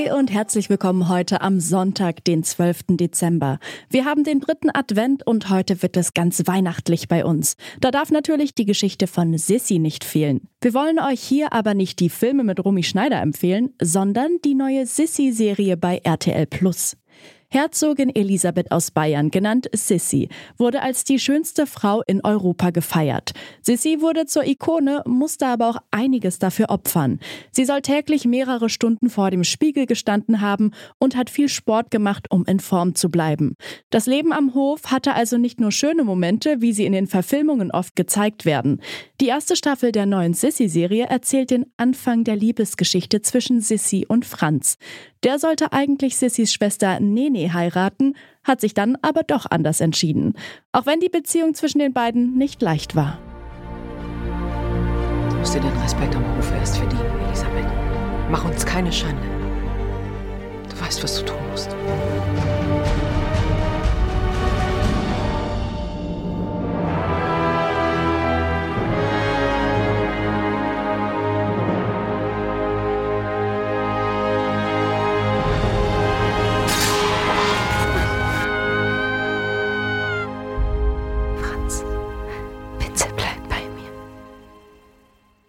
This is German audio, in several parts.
Hi und herzlich willkommen heute am Sonntag, den 12. Dezember. Wir haben den dritten Advent und heute wird es ganz weihnachtlich bei uns. Da darf natürlich die Geschichte von Sissy nicht fehlen. Wir wollen euch hier aber nicht die Filme mit Romy Schneider empfehlen, sondern die neue Sissy-Serie bei RTL Plus. Herzogin Elisabeth aus Bayern, genannt Sissi, wurde als die schönste Frau in Europa gefeiert. Sissi wurde zur Ikone, musste aber auch einiges dafür opfern. Sie soll täglich mehrere Stunden vor dem Spiegel gestanden haben und hat viel Sport gemacht, um in Form zu bleiben. Das Leben am Hof hatte also nicht nur schöne Momente, wie sie in den Verfilmungen oft gezeigt werden. Die erste Staffel der neuen Sissi-Serie erzählt den Anfang der Liebesgeschichte zwischen Sissi und Franz. Der sollte eigentlich Sissys Schwester Nene heiraten, hat sich dann aber doch anders entschieden. Auch wenn die Beziehung zwischen den beiden nicht leicht war. Du musst dir den Respekt am Hof erst verdienen, Elisabeth. Mach uns keine Schande. Du weißt, was du tun musst.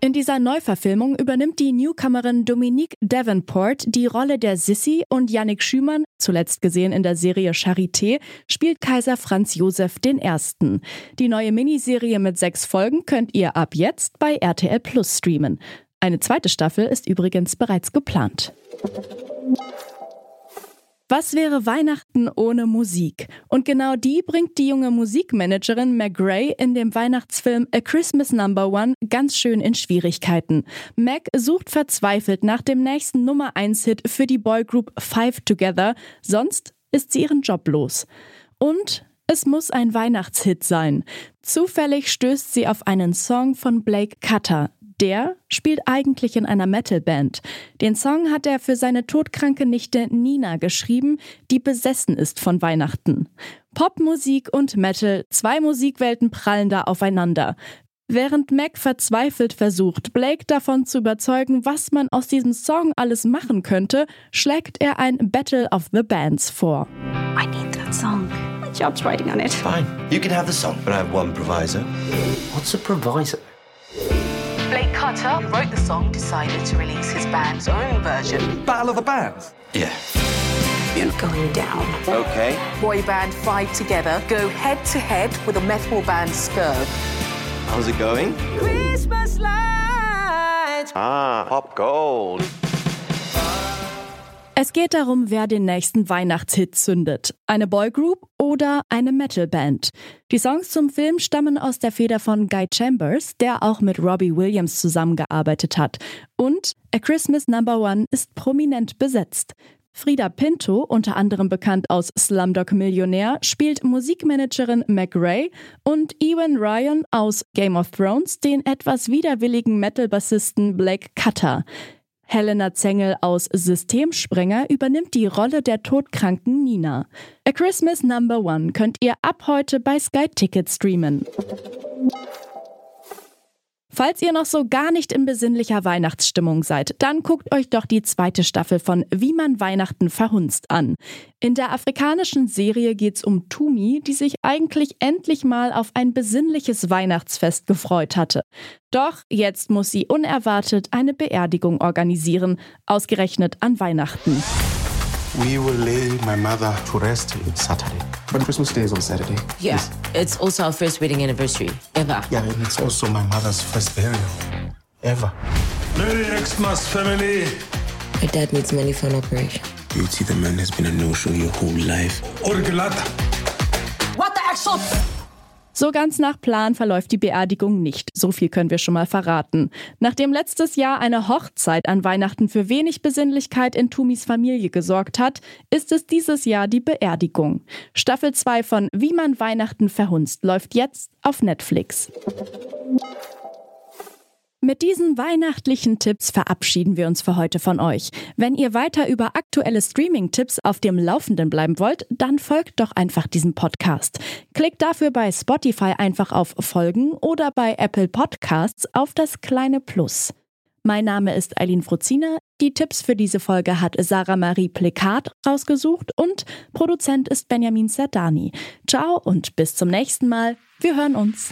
In dieser Neuverfilmung übernimmt die Newcomerin Dominique Davenport die Rolle der Sissy und Yannick Schümann, zuletzt gesehen in der Serie Charité, spielt Kaiser Franz Josef I. Die neue Miniserie mit sechs Folgen könnt ihr ab jetzt bei RTL Plus streamen. Eine zweite Staffel ist übrigens bereits geplant. Was wäre Weihnachten ohne Musik? Und genau die bringt die junge Musikmanagerin Meg Ray in dem Weihnachtsfilm A Christmas Number One ganz schön in Schwierigkeiten. Meg sucht verzweifelt nach dem nächsten Nummer 1 Hit für die Boygroup Five Together, sonst ist sie ihren Job los. Und es muss ein Weihnachtshit sein. Zufällig stößt sie auf einen Song von Blake Cutter, der spielt eigentlich in einer Metalband. Den Song hat er für seine todkranke Nichte Nina geschrieben, die besessen ist von Weihnachten. Popmusik und Metal, zwei Musikwelten prallen da aufeinander. Während Mac verzweifelt versucht, Blake davon zu überzeugen, was man aus diesem Song alles machen könnte, schlägt er ein Battle of the Bands vor. I need that song. My job's writing on it. Fine. You can have the song, but I have one proviso. What's a proviso? Blake Cutter, who wrote the song, decided to release his band's own version. Battle of the Bands? Yeah. You're going down. Okay. Boy band Five Together go head to head with a metal band Skirb. How's it going? Christmas lights. Ah, Pop Gold. Es geht darum, wer den nächsten Weihnachtshit zündet. Eine Boygroup oder eine Metalband. Die Songs zum Film stammen aus der Feder von Guy Chambers, der auch mit Robbie Williams zusammengearbeitet hat. Und A Christmas Number One ist prominent besetzt. Frida Pinto, unter anderem bekannt aus Slumdog Millionär, spielt Musikmanagerin Meg Ray und Ewan Ryan aus Game of Thrones den etwas widerwilligen Metal-Bassisten Blake Cutter. Helena Zengel aus Systemsprenger übernimmt die Rolle der todkranken Nina. A Christmas Number One könnt ihr ab heute bei Sky Ticket streamen. Falls ihr noch so gar nicht in besinnlicher Weihnachtsstimmung seid, dann guckt euch doch die zweite Staffel von Wie man Weihnachten verhunzt an. In der afrikanischen Serie geht's um Tumi, die sich eigentlich endlich mal auf ein besinnliches Weihnachtsfest gefreut hatte. Doch jetzt muss sie unerwartet eine Beerdigung organisieren, ausgerechnet an Weihnachten. We will lay my mother to rest on Saturday. But Christmas Day is on Saturday. Yeah, it's also our first wedding anniversary ever. Yeah, and it's also my mother's first burial ever. Merry Xmas, family! My dad needs money for an operation. Beauty, the man has been a no-show your whole life. Orgelata! What the actual... So ganz nach Plan verläuft die Beerdigung nicht. So viel können wir schon mal verraten. Nachdem letztes Jahr eine Hochzeit an Weihnachten für wenig Besinnlichkeit in Tumis Familie gesorgt hat, ist es dieses Jahr die Beerdigung. Staffel 2 von Wie man Weihnachten verhunzt läuft jetzt auf Netflix. Mit diesen weihnachtlichen Tipps verabschieden wir uns für heute von euch. Wenn ihr weiter über aktuelle Streaming-Tipps auf dem Laufenden bleiben wollt, dann folgt doch einfach diesem Podcast. Klickt dafür bei Spotify einfach auf Folgen oder bei Apple Podcasts auf das kleine Plus. Mein Name ist Eileen Fruzina. Die Tipps für diese Folge hat Sarah Marie Plekat rausgesucht und Produzent ist Benjamin Sardani. Ciao und bis zum nächsten Mal. Wir hören uns.